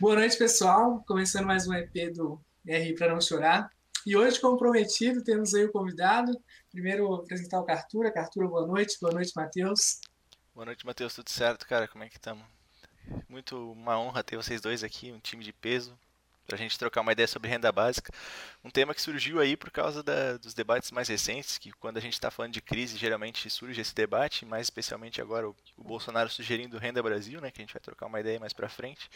Boa noite, pessoal. Começando mais um EP do R para não chorar. E hoje, como prometido, temos aí o convidado. Primeiro, apresentar o Cartura. Cartura, boa noite. Boa noite, Matheus. Boa noite, Matheus. Tudo certo, cara? Como é que estamos? Muito uma honra ter vocês dois aqui, um time de peso para a gente trocar uma ideia sobre renda básica. Um tema que surgiu aí por causa da, dos debates mais recentes, que quando a gente está falando de crise, geralmente surge esse debate, mais especialmente agora o, o, Bolsonaro sugerindo Renda Brasil, né, que a gente vai trocar uma ideia mais para frente.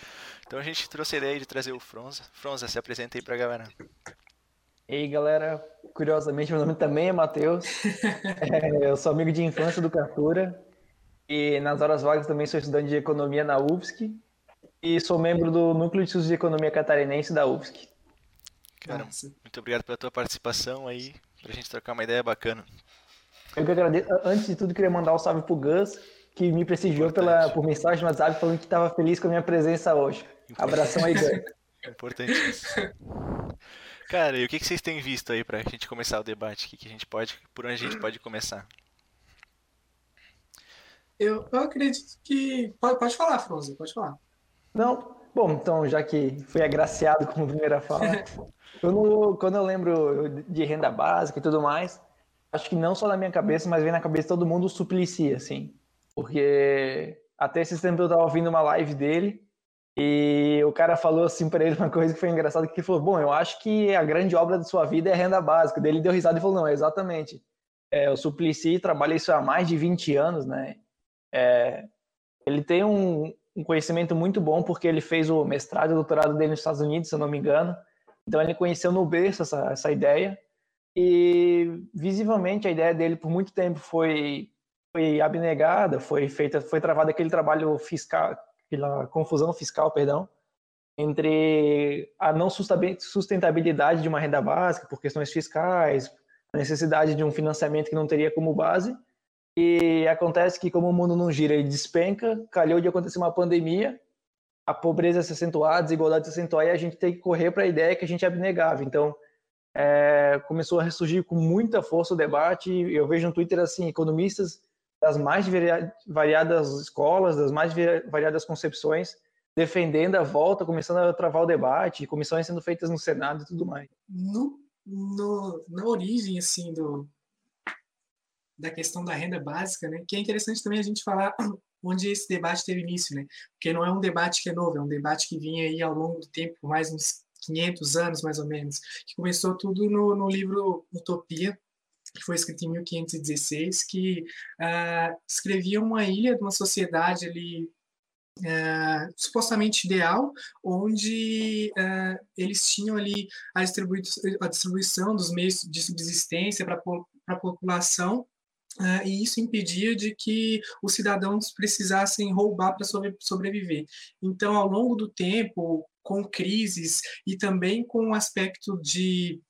Então a gente trouxe a ideia de trazer o Fronza. Fronza, se apresenta aí para a galera. E aí, galera, curiosamente, meu nome também é Matheus. é, eu sou amigo de infância do Cartura. E nas horas vagas também sou estudante de economia na UFSC e sou membro do Núcleo de Estudos de Economia Catarinense da UFSC. Cara, muito obrigado pela tua participação aí, pra gente trocar uma ideia bacana. Eu que agradeço. Antes de tudo, queria mandar um salve pro Gus, que me prestigiou pela, por mensagem no WhatsApp falando que estava feliz com a minha presença hoje. Importante. Abração aí, Gus. Importante isso. Cara, e o que, que vocês têm visto aí pra gente começar o debate? O que, que a gente pode, por onde a gente pode começar? Eu, eu acredito que. Pode, pode falar, Frozen, pode falar. Não, bom, então, já que fui agraciado como primeira fala, quando, quando eu lembro de renda básica e tudo mais, acho que não só na minha cabeça, mas vem na cabeça de todo mundo o Suplicy, assim. Porque até esse tempo eu tava ouvindo uma live dele e o cara falou assim para ele uma coisa que foi engraçada, que ele falou, bom, eu acho que a grande obra da sua vida é a renda básica. Daí ele deu risada e falou, não, exatamente. É, o Suplicy trabalha isso há mais de 20 anos, né? É, ele tem um, um conhecimento muito bom, porque ele fez o mestrado e doutorado dele nos Estados Unidos, se eu não me engano. Então ele conheceu no berço essa, essa ideia. E visivelmente a ideia dele por muito tempo foi foi abnegada, foi feita, foi travado aquele trabalho fiscal, aquela confusão fiscal, perdão, entre a não sustentabilidade de uma renda básica por questões fiscais, a necessidade de um financiamento que não teria como base e acontece que, como o mundo não gira e despenca, calhou de acontecer uma pandemia, a pobreza se acentuar, a desigualdade se acentuar, e a gente tem que correr para a ideia que a gente é abnegável. Então, é, começou a ressurgir com muita força o debate. Eu vejo no Twitter assim, economistas das mais variadas escolas, das mais variadas concepções, defendendo a volta, começando a travar o debate, comissões sendo feitas no Senado e tudo mais. No, no, na origem assim do, da questão da renda básica, né? Que é interessante também a gente falar onde esse debate teve início, né? Porque não é um debate que é novo, é um debate que vinha aí ao longo do tempo, mais uns 500 anos mais ou menos, que começou tudo no, no livro Utopia, que foi escrito em 1516, que uh, escrevia uma ilha de uma sociedade ali uh, supostamente ideal, onde uh, eles tinham ali a, a distribuição dos meios de subsistência para a população Uh, e isso impedia de que os cidadãos precisassem roubar para sobreviver. Então, ao longo do tempo, com crises e também com o aspecto de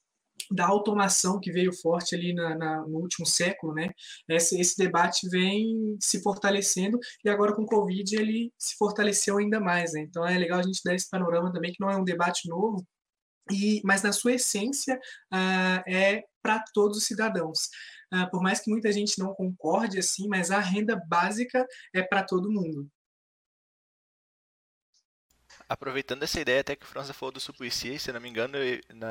da automação que veio forte ali na, na, no último século, né? Esse, esse, debate vem se fortalecendo e agora com o Covid ele se fortaleceu ainda mais, né? Então é legal a gente dar esse panorama também que não é um debate novo, e, mas na sua essência uh, é para todos os cidadãos. Uh, por mais que muita gente não concorde assim, mas a renda básica é para todo mundo. Aproveitando essa ideia, até que o França falou do Suplicy, se não me engano,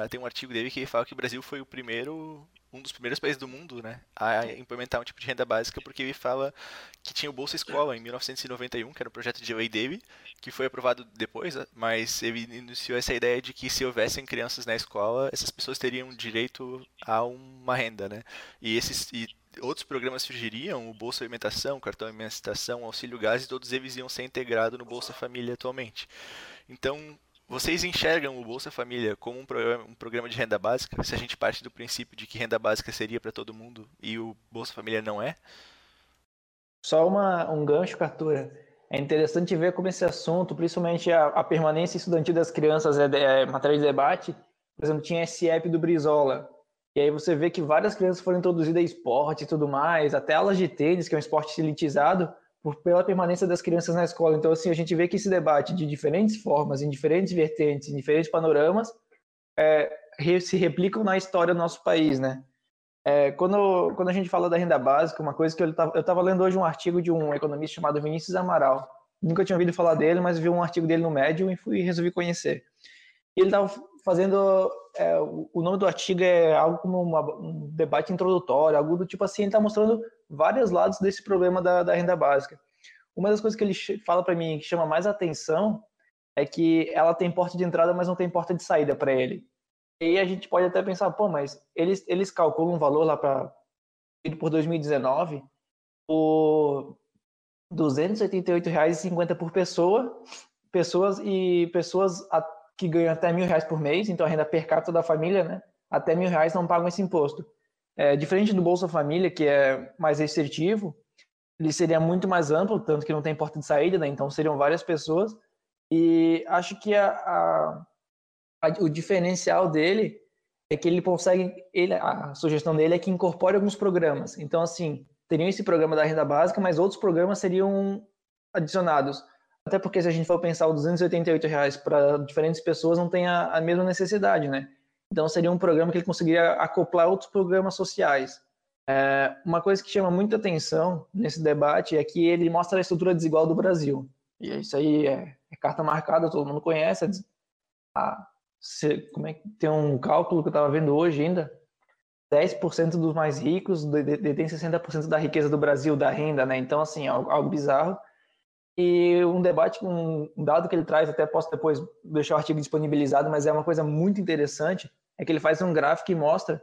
tem um artigo dele que fala que o Brasil foi o primeiro, um dos primeiros países do mundo, né, a implementar um tipo de renda básica, porque ele fala que tinha o Bolsa Escola em 1991, que era um projeto de lei dele, que foi aprovado depois, mas ele iniciou essa ideia de que se houvessem crianças na escola, essas pessoas teriam direito a uma renda, né, e esses e outros programas surgiriam, o Bolsa Alimentação, Cartão Alimentação, Auxílio Gás, e todos eles iam ser integrados no Bolsa Família atualmente. Então, vocês enxergam o Bolsa Família como um programa, um programa, de renda básica? Se a gente parte do princípio de que renda básica seria para todo mundo e o Bolsa Família não é? Só uma, um gancho, Cartura. É interessante ver como esse assunto, principalmente a, a permanência estudantil das crianças, é, é matéria de debate. Por exemplo, tinha esse app do Brizola, e aí você vê que várias crianças foram introduzidas a esporte e tudo mais, até aulas de tênis, que é um esporte elitizado, por, pela permanência das crianças na escola. Então, assim, a gente vê que esse debate de diferentes formas, em diferentes vertentes, em diferentes panoramas, é, se replicam na história do nosso país, né? É, quando, quando a gente fala da renda básica, uma coisa que eu estava eu lendo hoje um artigo de um economista chamado Vinícius Amaral, nunca tinha ouvido falar dele, mas vi um artigo dele no Medium e fui resolvi conhecer. E ele estava fazendo, é, o nome do artigo é algo como uma, um debate introdutório, algo do tipo assim, ele está mostrando vários lados desse problema da, da renda básica. Uma das coisas que ele fala para mim que chama mais atenção é que ela tem porta de entrada, mas não tem porta de saída para ele. E a gente pode até pensar, pô, mas eles, eles calculam um valor lá para por 2019 por R$ 288,50 por pessoa, pessoas e pessoas que ganham até mil reais por mês, então a renda per capita da família, né? Até mil reais não pagam esse imposto. É, diferente do Bolsa Família, que é mais restritivo, ele seria muito mais amplo, tanto que não tem porta de saída, né? Então seriam várias pessoas. E acho que a, a, a, o diferencial dele é que ele consegue, ele, a sugestão dele é que incorpore alguns programas. Então, assim, teriam esse programa da renda básica, mas outros programas seriam adicionados. Até porque se a gente for pensar o 288 reais para diferentes pessoas não tem a, a, mesma necessidade, né? Então seria um programa que ele conseguiria acoplar outros programas sociais. É, uma coisa que chama muita atenção nesse debate é que ele mostra a estrutura desigual do Brasil. E isso aí é, é carta marcada, todo mundo conhece. A, se, como é que tem um cálculo que eu estava vendo hoje ainda? 10% dos mais ricos detêm 60% da riqueza do Brasil, da renda, né? Então, assim, é algo, algo bizarro. E um debate, um dado que ele traz, até posso depois deixar o artigo disponibilizado, mas é uma coisa muito interessante, é que ele faz um gráfico que mostra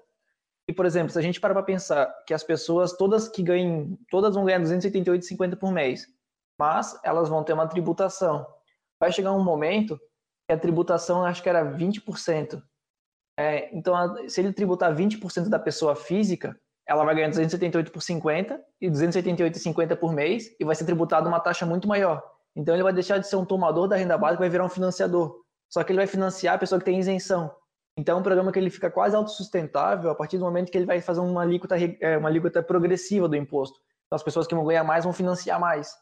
que, por exemplo, se a gente parar para pensar que as pessoas, todas que ganham, todas vão ganhar 288,50 por mês, mas elas vão ter uma tributação. Vai chegar um momento que a tributação, acho que era 20%. É, então, se ele tributar 20% da pessoa física, ela vai ganhar 278 por 50 e 278,50 por mês e vai ser tributado uma taxa muito maior. Então ele vai deixar de ser um tomador da renda básica e vai virar um financiador. Só que ele vai financiar a pessoa que tem isenção. Então é um programa que ele fica quase autossustentável a partir do momento que ele vai fazer uma alíquota, é, uma alíquota progressiva do imposto. Então as pessoas que vão ganhar mais vão financiar mais.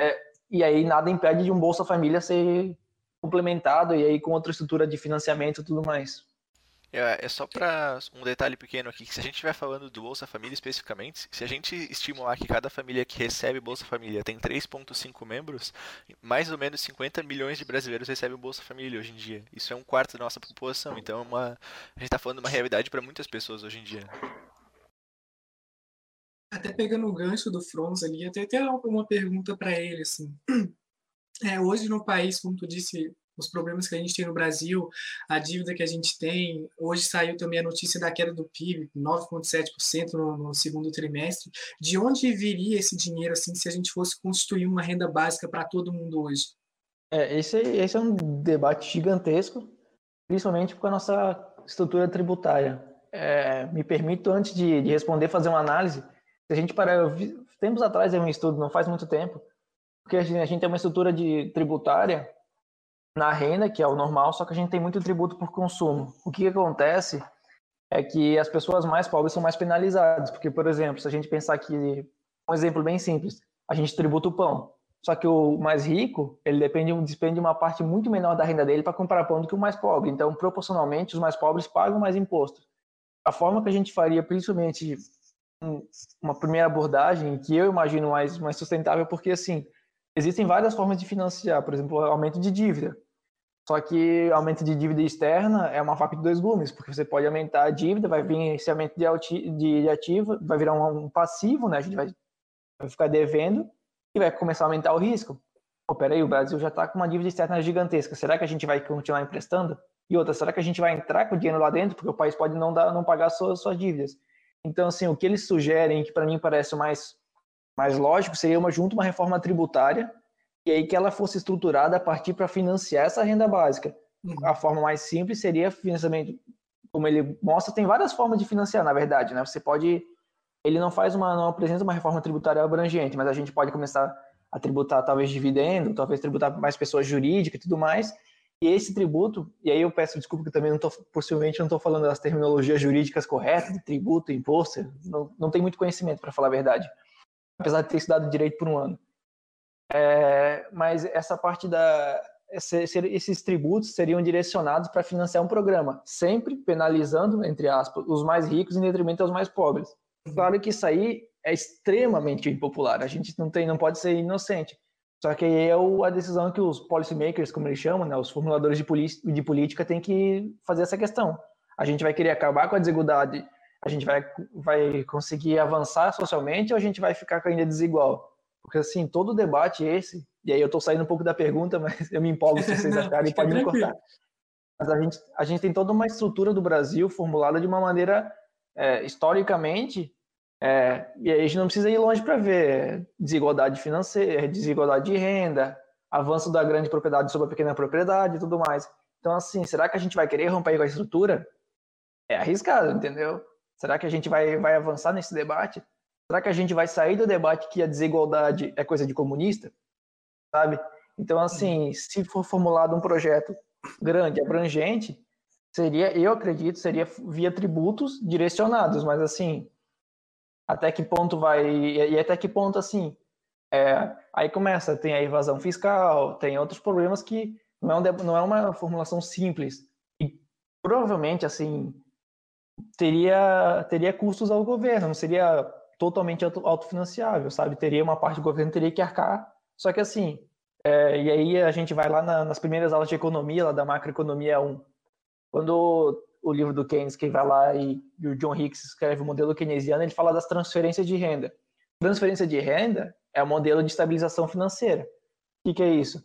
É, e aí nada impede de um Bolsa Família ser complementado e aí com outra estrutura de financiamento e tudo mais. É, é só para um detalhe pequeno aqui, que se a gente estiver falando do Bolsa Família especificamente, se a gente estimular que cada família que recebe Bolsa Família tem 3,5 membros, mais ou menos 50 milhões de brasileiros recebem Bolsa Família hoje em dia. Isso é um quarto da nossa população, então é uma, a gente está falando de uma realidade para muitas pessoas hoje em dia. Até pegando o gancho do Franz ali, até até uma pergunta para ele, assim. É, hoje no país, como tu disse, os problemas que a gente tem no Brasil, a dívida que a gente tem. Hoje saiu também a notícia da queda do PIB, 9,7% no, no, segundo trimestre. De onde viria esse dinheiro assim se a gente fosse constituir uma renda básica para todo mundo hoje? É, esse, esse é um debate gigantesco, principalmente com a nossa estrutura tributária. É, me permito, antes de, de, responder, fazer uma análise. Se a gente parar, eu vi, tempos atrás, é um estudo, não faz muito tempo, porque a gente, a gente tem uma estrutura de tributária na renda, que é o normal, só que a gente tem muito tributo por consumo. O que, acontece é que as pessoas mais pobres são mais penalizadas, porque, por exemplo, se a gente pensar que, um exemplo bem simples, a gente tributa o pão, só que o mais rico, ele depende, despende uma parte muito menor da renda dele para comprar pão do que o mais pobre. Então, proporcionalmente, os mais pobres pagam mais imposto. A forma que a gente faria, principalmente, uma primeira abordagem, que eu imagino mais, mais sustentável, porque, assim, existem várias formas de financiar, por exemplo, aumento de dívida. Só que aumento de dívida externa é uma faca de dois gumes, porque você pode aumentar a dívida, vai vir esse aumento de, ativo, vai virar um, passivo, né? A gente vai, vai, ficar devendo e vai começar a aumentar o risco. Pô, peraí, o Brasil já está com uma dívida externa gigantesca. Será que a gente vai continuar emprestando? E outra, será que a gente vai entrar com o dinheiro lá dentro? Porque o país pode não, dar, não pagar suas, suas dívidas. Então, assim, o que eles sugerem, que para mim parece o mais mais lógico seria uma junto uma reforma tributária e aí que ela fosse estruturada a partir para financiar essa renda básica. Uhum. A forma mais simples seria financiamento, como ele mostra, tem várias formas de financiar, na verdade, né? Você pode ele não faz uma não apresenta uma reforma tributária abrangente, mas a gente pode começar a tributar talvez dividendo, talvez tributar mais pessoas jurídicas e tudo mais. E esse tributo, e aí eu peço desculpa que também não estou, possivelmente não estou falando das terminologias jurídicas corretas, de tributo, imposto, não, não tenho muito conhecimento para falar a verdade apesar de ter estudado direito por um ano. É, mas essa parte da esses tributos seriam direcionados para financiar um programa, sempre penalizando, entre aspas, os mais ricos em detrimento aos mais pobres. Claro que isso aí é extremamente impopular, a gente não tem, não pode ser inocente. Só que é a decisão que os policymakers, como eles chamam, né, os formuladores de, de política, têm que fazer essa questão. A gente vai querer acabar com a desigualdade, a gente vai, vai conseguir avançar socialmente ou a gente vai ficar ainda desigual? Porque, assim, todo debate esse, e aí eu estou saindo um pouco da pergunta, mas eu me empolgo se vocês acharem, podem me cortar. Mas a gente, a gente tem toda uma estrutura do Brasil formulada de uma maneira, é, historicamente, é, e aí a gente não precisa ir longe para ver desigualdade financeira, desigualdade de renda, avanço da grande propriedade sobre a pequena propriedade e tudo mais. Então, assim, será que a gente vai querer romper com a estrutura? É arriscado, entendeu? Será que a gente vai, vai avançar nesse debate? Será que a gente vai sair do debate que a desigualdade é coisa de comunista? Sabe? Então, assim, se for formulado um projeto grande, abrangente, seria, eu acredito, seria via tributos direcionados, mas assim, até que ponto vai e até que ponto assim é, aí começa tem a evasão fiscal tem outros problemas que não é, um, não é uma formulação simples e provavelmente assim teria teria custos ao governo não seria totalmente autofinanciável sabe teria uma parte do governo teria que arcar só que assim é, e aí a gente vai lá na, nas primeiras aulas de economia lá da macroeconomia 1 quando o livro do Keynes, que vai lá e, e o John Hicks escreve o modelo keynesiano, ele fala das transferências de renda. Transferência de renda é o modelo de estabilização financeira. O que, que é isso?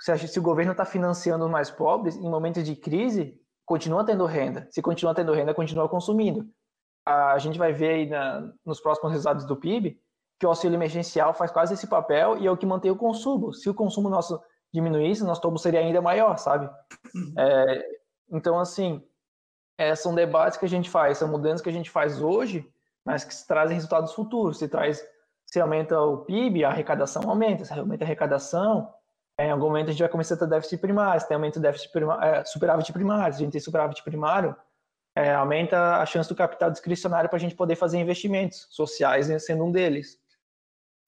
Se, se o governo está financiando os mais pobres, em momentos de crise, continua tendo renda. Se continua tendo renda, continua consumindo. A gente vai ver aí na, nos próximos resultados do PIB que o auxílio emergencial faz quase esse papel e é o que mantém o consumo. Se o consumo nosso diminuísse, nosso tombo seria ainda maior, sabe? Uhum. É, então, assim, é, são debates que a gente faz, são mudanças que a gente faz hoje, mas que trazem resultados futuros. Se traz, se aumenta o PIB, a arrecadação aumenta. Se aumenta a arrecadação, em algum momento a gente vai começar a ter déficit primário. Se tem aumento do déficit primário, é, superávit primário, se a gente tem superávit primário, é, aumenta a chance do capital discricionário para a gente poder fazer investimentos sociais, né, sendo um deles.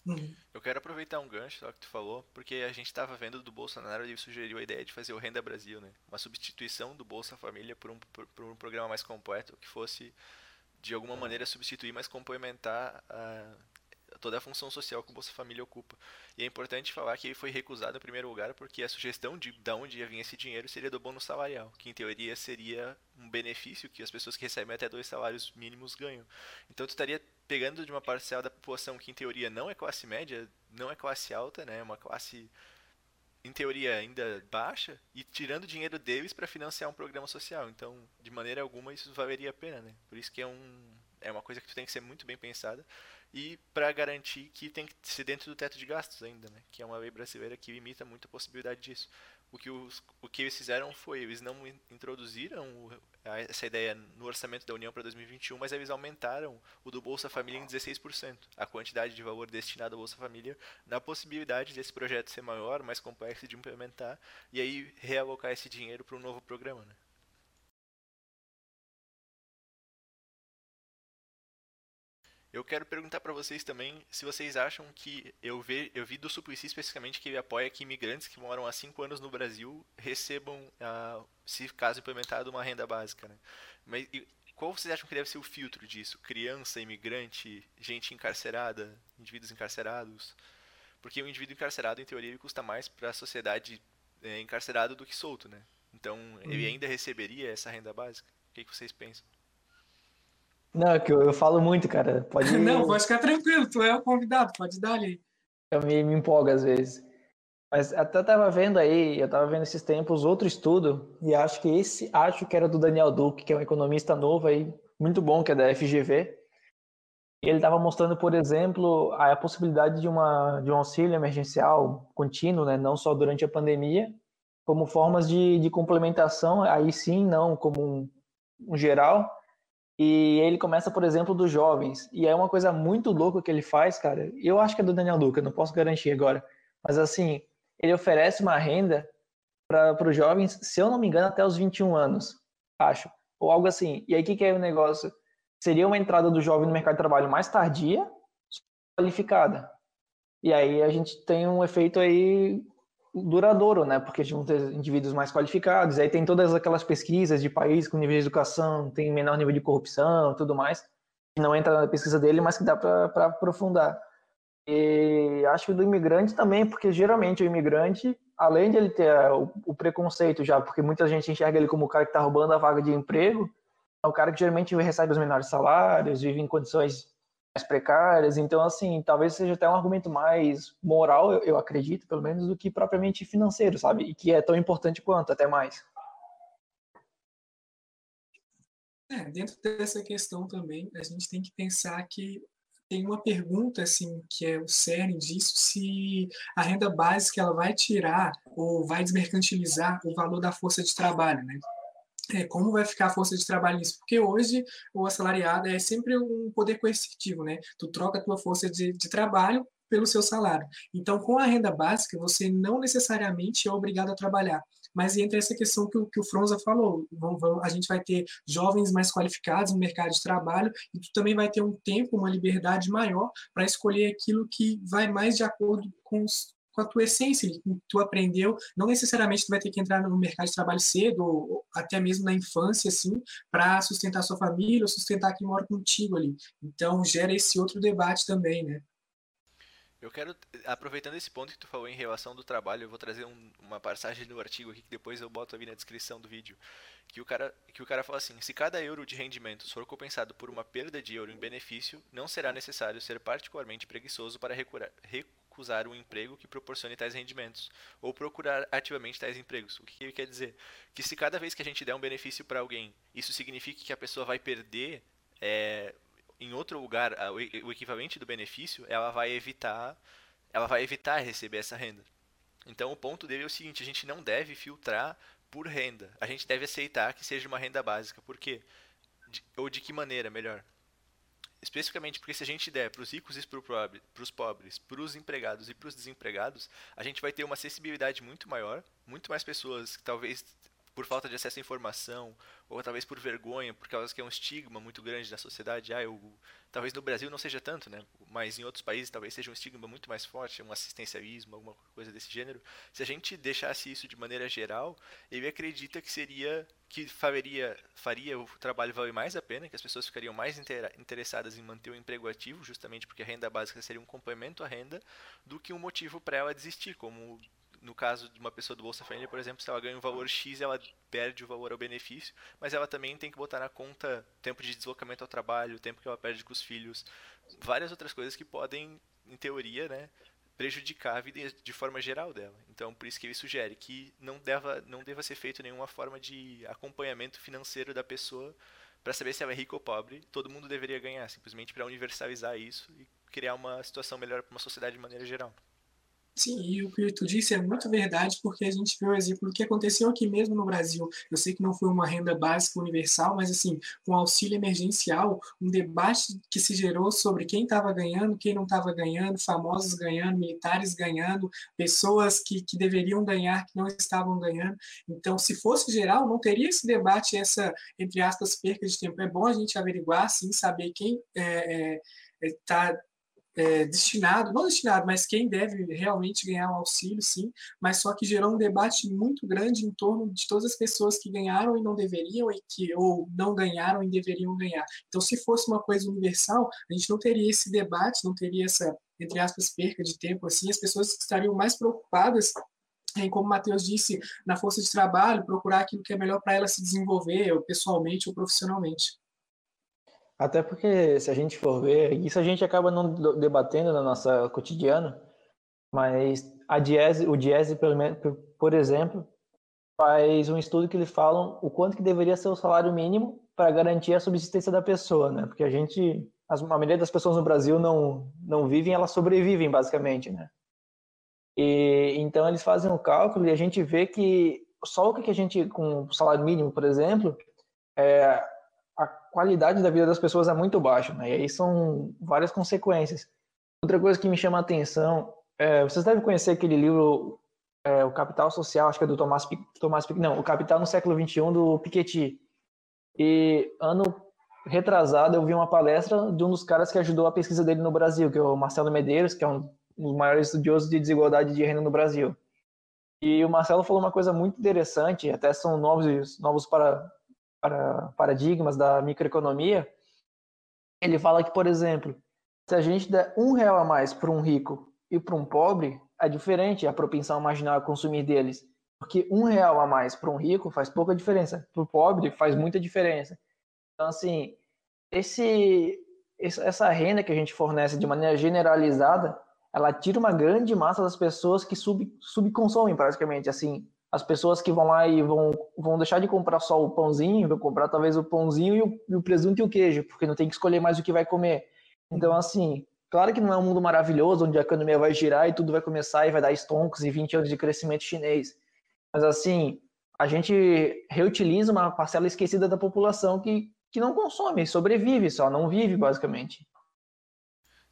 Uhum. Eu quero aproveitar um gancho só que tu falou, porque a gente estava vendo do Bolsonaro ele sugeriu a ideia de fazer o Renda Brasil, né? Uma substituição do Bolsa Família por um, por, por um programa mais completo que fosse de alguma maneira substituir, mas complementar a, toda a função social que o Bolsa Família ocupa. E é importante falar que ele foi recusado em primeiro lugar porque a sugestão de, de onde ia vir esse dinheiro seria do bônus salarial, que em teoria seria um benefício que as pessoas que recebem até dois salários mínimos ganham. Então tu estaria pegando de uma parcela da população que em teoria não é classe média, não é classe alta, né, é uma classe em teoria ainda baixa e tirando dinheiro deles para financiar um programa social. Então, de maneira alguma isso valeria a pena, né? Por isso que é um é uma coisa que tem que ser muito bem pensada e para garantir que tem que ser dentro do teto de gastos ainda, né? Que é uma lei brasileira que limita muito a possibilidade disso. O que, os, o que eles fizeram foi, eles não introduziram essa ideia no orçamento da União para 2021, mas eles aumentaram o do Bolsa Família em 16%, a quantidade de valor destinado ao Bolsa Família, na possibilidade desse projeto ser maior, mais complexo de implementar, e aí realocar esse dinheiro para um novo programa, né? Eu quero perguntar para vocês também se vocês acham que eu, ve, eu vi do Suplicy especificamente que ele apoia que imigrantes que moram há cinco anos no Brasil recebam, uh, se caso implementado, uma renda básica. Né? Mas e, qual vocês acham que deve ser o filtro disso? Criança, imigrante, gente encarcerada, indivíduos encarcerados? Porque o indivíduo encarcerado, em teoria, ele custa mais para a sociedade é, encarcerado do que solto, né? Então, ele uhum. ainda receberia essa renda básica? O que, que vocês pensam? Não, é que eu, eu falo muito, cara. Pode... Não, pode ficar tranquilo, tu é o convidado, pode dar ali. Eu me, me empolgo às vezes. Mas até tava vendo aí, eu tava vendo esses tempos outro estudo, e acho que esse, acho que era do Daniel Duque, que é um economista novo aí, muito bom, que é da FGV. E ele estava mostrando, por exemplo, a, possibilidade de, uma, de um auxílio emergencial contínuo, né, não só durante a pandemia, como formas de, de complementação, aí sim, não como um, um geral, e ele começa, por exemplo, dos jovens. E é uma coisa muito louca que ele faz, cara. Eu acho que é do Daniel Duca, não posso garantir agora. Mas assim, ele oferece uma renda para os jovens, se eu não me engano, até os 21 anos, acho. Ou algo assim. E aí, o que, que é o negócio? Seria uma entrada do jovem no mercado de trabalho mais tardia, qualificada. E aí a gente tem um efeito aí duradouro, né? Porque vão ter indivíduos mais qualificados, aí tem todas aquelas pesquisas de países com nível de educação, tem menor nível de corrupção tudo mais, que não entra na pesquisa dele, mas que dá para aprofundar. E acho que do imigrante também, porque geralmente o imigrante, além de ele ter o, o preconceito já, porque muita gente enxerga ele como o cara que está roubando a vaga de emprego, é o cara que geralmente recebe os menores salários, vive em condições mais precárias. Então, assim, talvez seja até um argumento mais moral, eu, eu acredito, pelo menos, do que propriamente financeiro, sabe? E que é tão importante quanto, até mais. É, dentro dessa questão também, a gente tem que pensar que tem uma pergunta assim que é o cerne disso se a renda básica ela vai tirar ou vai desmercantilizar o valor da força de trabalho, né? É, como vai ficar a força de trabalho nisso? Porque hoje o assalariado é sempre um poder coercitivo, né? Tu troca a tua força de, de trabalho pelo seu salário. Então, com a renda básica, você não necessariamente é obrigado a trabalhar. Mas entra essa questão que o, que o Fronza falou, a gente vai ter jovens mais qualificados no mercado de trabalho e tu também vai ter um tempo, uma liberdade maior para escolher aquilo que vai mais de acordo com os, com a tua essência, que tu aprendeu, não necessariamente tu vai ter que entrar no mercado de trabalho cedo, ou até mesmo na infância, assim, para sustentar sua família, ou sustentar quem mora contigo ali. Então, gera esse outro debate também, né? Eu quero, aproveitando esse ponto que tu falou em relação do trabalho, eu vou trazer um, uma passagem do artigo aqui que depois eu boto ali na descrição do vídeo, que o cara, que o cara fala assim: se cada euro de rendimento for compensado por uma perda de euro em benefício, não será necessário ser particularmente preguiçoso para recurar, recusar um emprego que proporcione tais rendimentos ou procurar ativamente tais empregos. O que ele quer dizer? Que se cada vez que a gente der um benefício para alguém, isso significa que a pessoa vai perder é, em outro lugar o equivalente do benefício, ela vai evitar, ela vai evitar receber essa renda. Então o ponto dele é o seguinte, a gente não deve filtrar por renda. A gente deve aceitar que seja uma renda básica. Por quê? Ou de que maneira, melhor? Especificamente porque se a gente der para os ricos e para os pobres, para os empregados e para os desempregados, a gente vai ter uma acessibilidade muito maior, muito mais pessoas que talvez por falta de acesso à informação, ou talvez por vergonha, por causa que é um estigma muito grande na sociedade. Ah, eu, talvez no Brasil não seja tanto, né? Mas em outros países talvez seja um estigma muito mais forte, um assistencialismo, alguma coisa desse gênero. Se a gente deixasse isso de maneira geral, ele acredita que seria que faria, faria o trabalho valer mais a pena, que as pessoas ficariam mais interessadas em manter o emprego ativo, justamente porque a renda básica seria um complemento à renda, do que um motivo para ela desistir, como no caso de uma pessoa do Bolsa Família, por exemplo, se ela ganha um valor X, ela perde o valor ao benefício, mas ela também tem que botar na conta tempo de deslocamento ao trabalho, tempo que ela perde com os filhos, várias outras coisas que podem, em teoria, né, prejudicar a vida de forma geral dela. Então, por isso que ele sugere que não deva, não deva ser feito nenhuma forma de acompanhamento financeiro da pessoa para saber se ela é rica ou pobre. Todo mundo deveria ganhar, simplesmente para universalizar isso e criar uma situação melhor para uma sociedade de maneira geral. Sim, e o que tu disse é muito verdade, porque a gente vê o exemplo do que aconteceu aqui mesmo no Brasil. Eu sei que não foi uma renda básica universal, mas assim, com auxílio emergencial, um debate que se gerou sobre quem estava ganhando, quem não estava ganhando, famosos ganhando, militares ganhando, pessoas que, que deveriam ganhar, que não estavam ganhando. Então, se fosse geral, não teria esse debate, essa, entre aspas, perca de tempo. É bom a gente averiguar, sim, saber quem está é, é, tá é, destinado, não destinado, mas quem deve realmente ganhar o auxílio, sim, mas só que gerou um debate muito grande em torno de todas as pessoas que ganharam e não deveriam, e que, ou não ganharam e deveriam ganhar. Então, se fosse uma coisa universal, a gente não teria esse debate, não teria essa, entre aspas, perca de tempo, assim, as pessoas estariam mais preocupadas em, como o Matheus disse, na força de trabalho, procurar aquilo que é melhor para ela se desenvolver, ou pessoalmente ou profissionalmente. Até porque, se a gente for ver, isso a gente acaba não debatendo no nosso cotidiano, mas a Diese, o Diese, por exemplo, faz um estudo que eles falam o quanto que deveria ser o salário mínimo para garantir a subsistência da pessoa, né? Porque a gente, a maioria das pessoas no Brasil não, não vivem, elas sobrevivem, basicamente, né? E, então eles fazem um cálculo e a gente vê que só o que a gente, com o salário mínimo, por exemplo, é, qualidade da vida das pessoas é muito baixa, né? E aí são várias consequências. Outra coisa que me chama a atenção, é, vocês devem conhecer aquele livro, é, O Capital Social, acho que é do Tomás, Tomás não, O Capital no Século XXI, do Piketty. E ano retrasado eu vi uma palestra de um dos caras que ajudou a pesquisa dele no Brasil, que é o Marcelo Medeiros, que é um dos maiores estudiosos de desigualdade de renda no Brasil. E o Marcelo falou uma coisa muito interessante, até são novos, novos para para paradigmas da microeconomia, ele fala que, por exemplo, se a gente der um real a mais para um rico e para um pobre, é diferente a propensão marginal a consumir deles. Porque um real a mais para um rico faz pouca diferença, para o pobre faz muita diferença. Então, assim, esse, essa renda que a gente fornece de maneira generalizada, ela tira uma grande massa das pessoas que sub, subconsomem, praticamente. Assim, as pessoas que vão lá e vão, vão deixar de comprar só o pãozinho, vão comprar talvez o pãozinho e o, e o presunto e o queijo, porque não tem que escolher mais o que vai comer. Então, assim, claro que não é um mundo maravilhoso, onde a economia vai girar e tudo vai começar e vai dar estoncos e 20 anos de crescimento chinês. Mas assim, a gente reutiliza uma parcela esquecida da população que, que não consome, sobrevive só, não vive basicamente.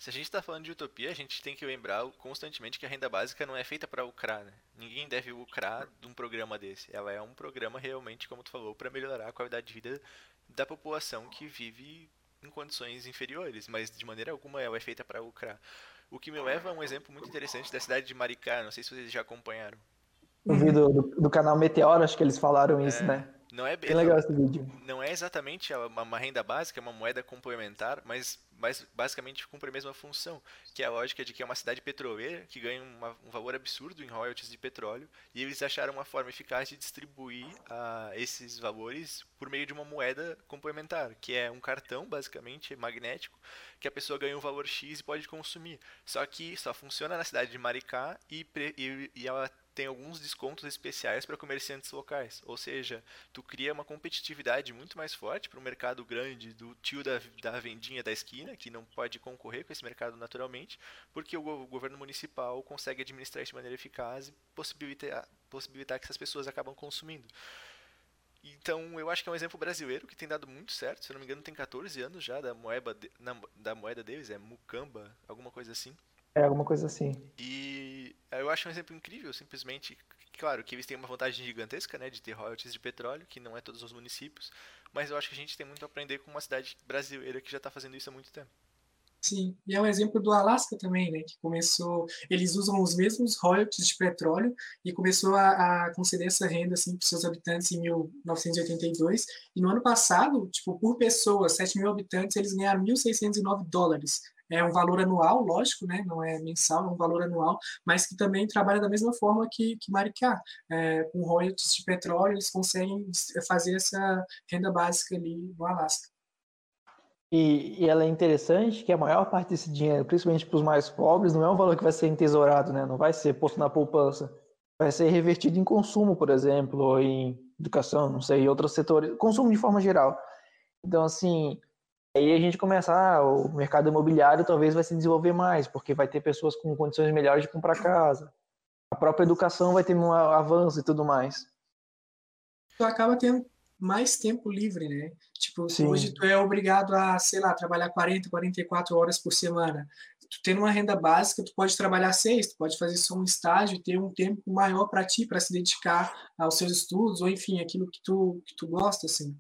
Se a gente está falando de utopia, a gente tem que lembrar constantemente que a renda básica não é feita para lucrar, né? Ninguém deve lucrar de um programa desse. Ela é um programa realmente, como tu falou, para melhorar a qualidade de vida da população que vive em condições inferiores, mas de maneira alguma ela é feita para lucrar. O que me leva a um exemplo muito interessante da cidade de Maricá, não sei se vocês já acompanharam. No vídeo do, do, canal Meteoro, acho que eles falaram isso, é, né? Não é bem legal esse vídeo. Não é exatamente uma, renda básica, é uma moeda complementar, mas, mas basicamente cumpre a mesma função, que é a lógica de que é uma cidade petroleira que ganha uma, um valor absurdo em royalties de petróleo, e eles acharam uma forma eficaz de distribuir uh, esses valores por meio de uma moeda complementar, que é um cartão, basicamente, magnético, que a pessoa ganha um valor X e pode consumir. Só que só funciona na cidade de Maricá e, e, e ela tem alguns descontos especiais para comerciantes locais. Ou seja, tu cria uma competitividade muito mais forte para o mercado grande do tio da, da vendinha da esquina, que não pode concorrer com esse mercado naturalmente, porque o, o governo municipal consegue administrar isso de maneira eficaz e possibilitar, possibilitar que essas pessoas acabam consumindo. Então, eu acho que é um exemplo brasileiro que tem dado muito certo. Se não me engano, tem 14 anos já da moeda, de, na, da moeda deles, é Mucamba, alguma coisa assim. É, alguma coisa assim. E eu acho um exemplo incrível, simplesmente. Claro que eles têm uma vantagem gigantesca, né, de ter royalties de petróleo, que não é todos os municípios, mas eu acho que a gente tem muito a aprender com uma cidade brasileira que já está fazendo isso há muito tempo. Sim, e é um exemplo do Alasca também, né, que começou, eles usam os mesmos royalties de petróleo e começou a, a conceder essa renda assim para seus habitantes em 1982 e no ano passado, tipo, por pessoa, 7 mil habitantes, eles ganharam 1.609 dólares é um valor anual, lógico, né? não é mensal, é um valor anual, mas que também trabalha da mesma forma que, que Maricá. É, com royalties de petróleo, eles conseguem fazer essa renda básica ali no Alasca. E, e ela é interessante que a maior parte desse dinheiro, principalmente para os mais pobres, não é um valor que vai ser entesourado, né? não vai ser posto na poupança, vai ser revertido em consumo, por exemplo, ou em educação, não sei, outros setores, consumo de forma geral. Então, assim, Aí a gente começa, ah, o mercado imobiliário talvez vai se desenvolver mais, porque vai ter pessoas com condições melhores de comprar casa. A própria educação vai ter um avanço e tudo mais. Tu acaba tendo mais tempo livre, né? Tipo, Sim. hoje tu é obrigado a, sei lá, trabalhar 40, 44 horas por semana. Tu tendo uma renda básica, tu pode trabalhar seis, tu pode fazer só um estágio e ter um tempo maior para ti, para se dedicar aos seus estudos, ou enfim, aquilo que tu, que tu gosta, assim.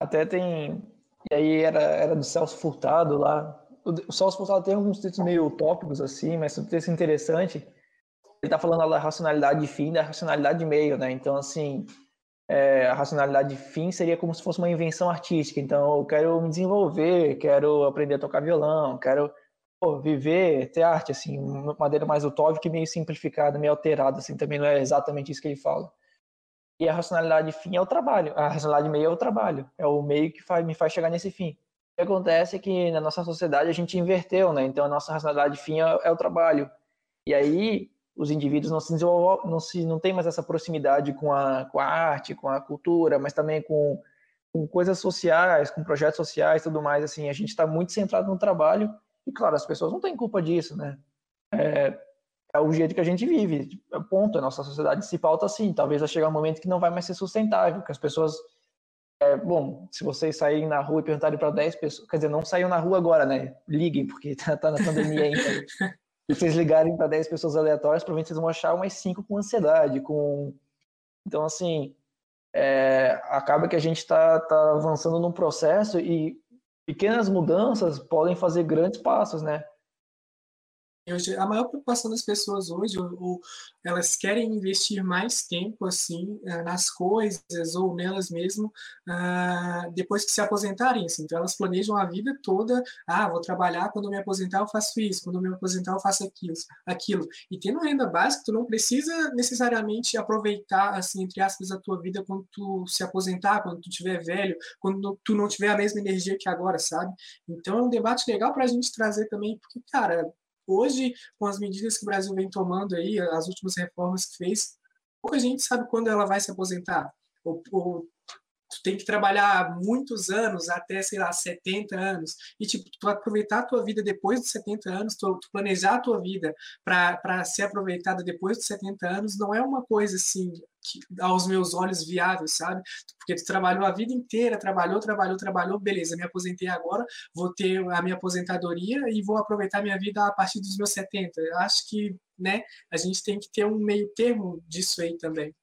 Até tem e aí era, era do Celso Furtado lá. O, Celso Furtado tem alguns textos meio utópicos, assim, mas um texto interessante. Ele tá falando da racionalidade de fim da racionalidade de meio, né? Então, assim, é, a racionalidade de fim seria como se fosse uma invenção artística. Então, eu quero me desenvolver, quero aprender a tocar violão, quero pô, viver, ter arte, assim, uma maneira mais utópica e meio simplificada, meio alterada, assim, também não é exatamente isso que ele fala. E a racionalidade fim é o trabalho. A racionalidade meio é o trabalho. É o meio que faz, me faz chegar nesse fim. O que acontece é que na nossa sociedade a gente inverteu, né? Então a nossa racionalidade fim é, é o trabalho. E aí os indivíduos não se desenvolvem, não se não tem mais essa proximidade com a, com a arte, com a cultura, mas também com, com coisas sociais, com projetos sociais, tudo mais. Assim, a gente está muito centrado no trabalho. E claro, as pessoas não têm culpa disso, né? É, o jeito que a gente vive. É ponto. A nossa sociedade se pauta assim. Talvez vai chegar um momento que não vai mais ser sustentável, que as pessoas. É, bom, se vocês saírem na rua e perguntarem para 10 pessoas, quer dizer, não saiam na rua agora, né? Liguem, porque tá, tá na pandemia ainda. se vocês ligarem para 10 pessoas aleatórias, provavelmente vocês vão achar umas 5 com ansiedade, com. Então, assim, é, acaba que a gente está tá avançando num processo e pequenas mudanças podem fazer grandes passos, né? Hoje, a maior preocupação das pessoas hoje, ou, ou, elas querem investir mais tempo assim eh, nas coisas ou nelas mesmo uh, depois que se aposentarem. Assim. Então elas planejam a vida toda. Ah, vou trabalhar quando me aposentar eu faço isso, quando me aposentar eu faço aquilo, aquilo. E tendo renda básica, tu não precisa necessariamente aproveitar assim entre aspas a tua vida quando tu se aposentar, quando tu tiver velho, quando tu não tiver a mesma energia que agora, sabe? Então é um debate legal para a gente trazer também, porque cara hoje, com as medidas que o Brasil vem tomando aí, as últimas reformas que fez, pouca gente sabe quando ela vai se aposentar. Ou, ou tu tem que trabalhar muitos anos, até, sei lá, 70 anos, e, tipo, tu aproveitar a tua vida depois dos 70 anos, tu, tu planejar a tua vida para ser aproveitada depois dos 70 anos, não é uma coisa, assim, que, aos meus olhos viável, sabe? Porque tu trabalhou a vida inteira, trabalhou, trabalhou, trabalhou, beleza, me aposentei agora, vou ter a minha aposentadoria e vou aproveitar minha vida a partir dos meus 70. Eu acho que, né, a gente tem que ter um meio termo disso aí também.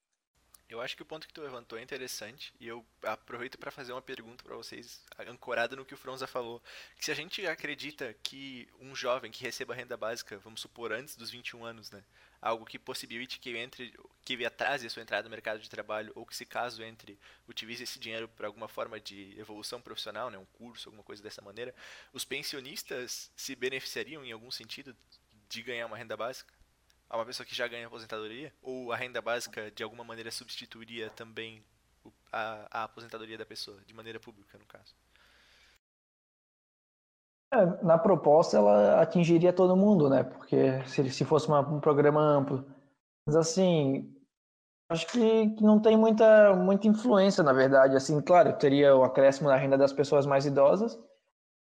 Eu acho que o ponto que tu levantou é interessante e eu aproveito para fazer uma pergunta para vocês, ancorada no que o Fronza falou. Que se a gente acredita que um jovem que receba renda básica, vamos supor, antes dos 21 anos, né? Algo que possibilite que entre, que atrase a sua entrada no mercado de trabalho, ou que se caso entre, utilize esse dinheiro para alguma forma de evolução profissional, né? Um curso, alguma coisa dessa maneira. Os pensionistas se beneficiariam em algum sentido de ganhar uma renda básica? A uma pessoa que já ganha aposentadoria? Ou a renda básica de alguma maneira substituiria também a, a aposentadoria da pessoa, de maneira pública, no caso? É, na proposta ela atingiria todo mundo, né? Porque se, se fosse uma, um programa amplo. Mas assim, acho que, que, não tem muita, muita influência, na verdade. Assim, claro, teria o acréscimo na renda das pessoas mais idosas,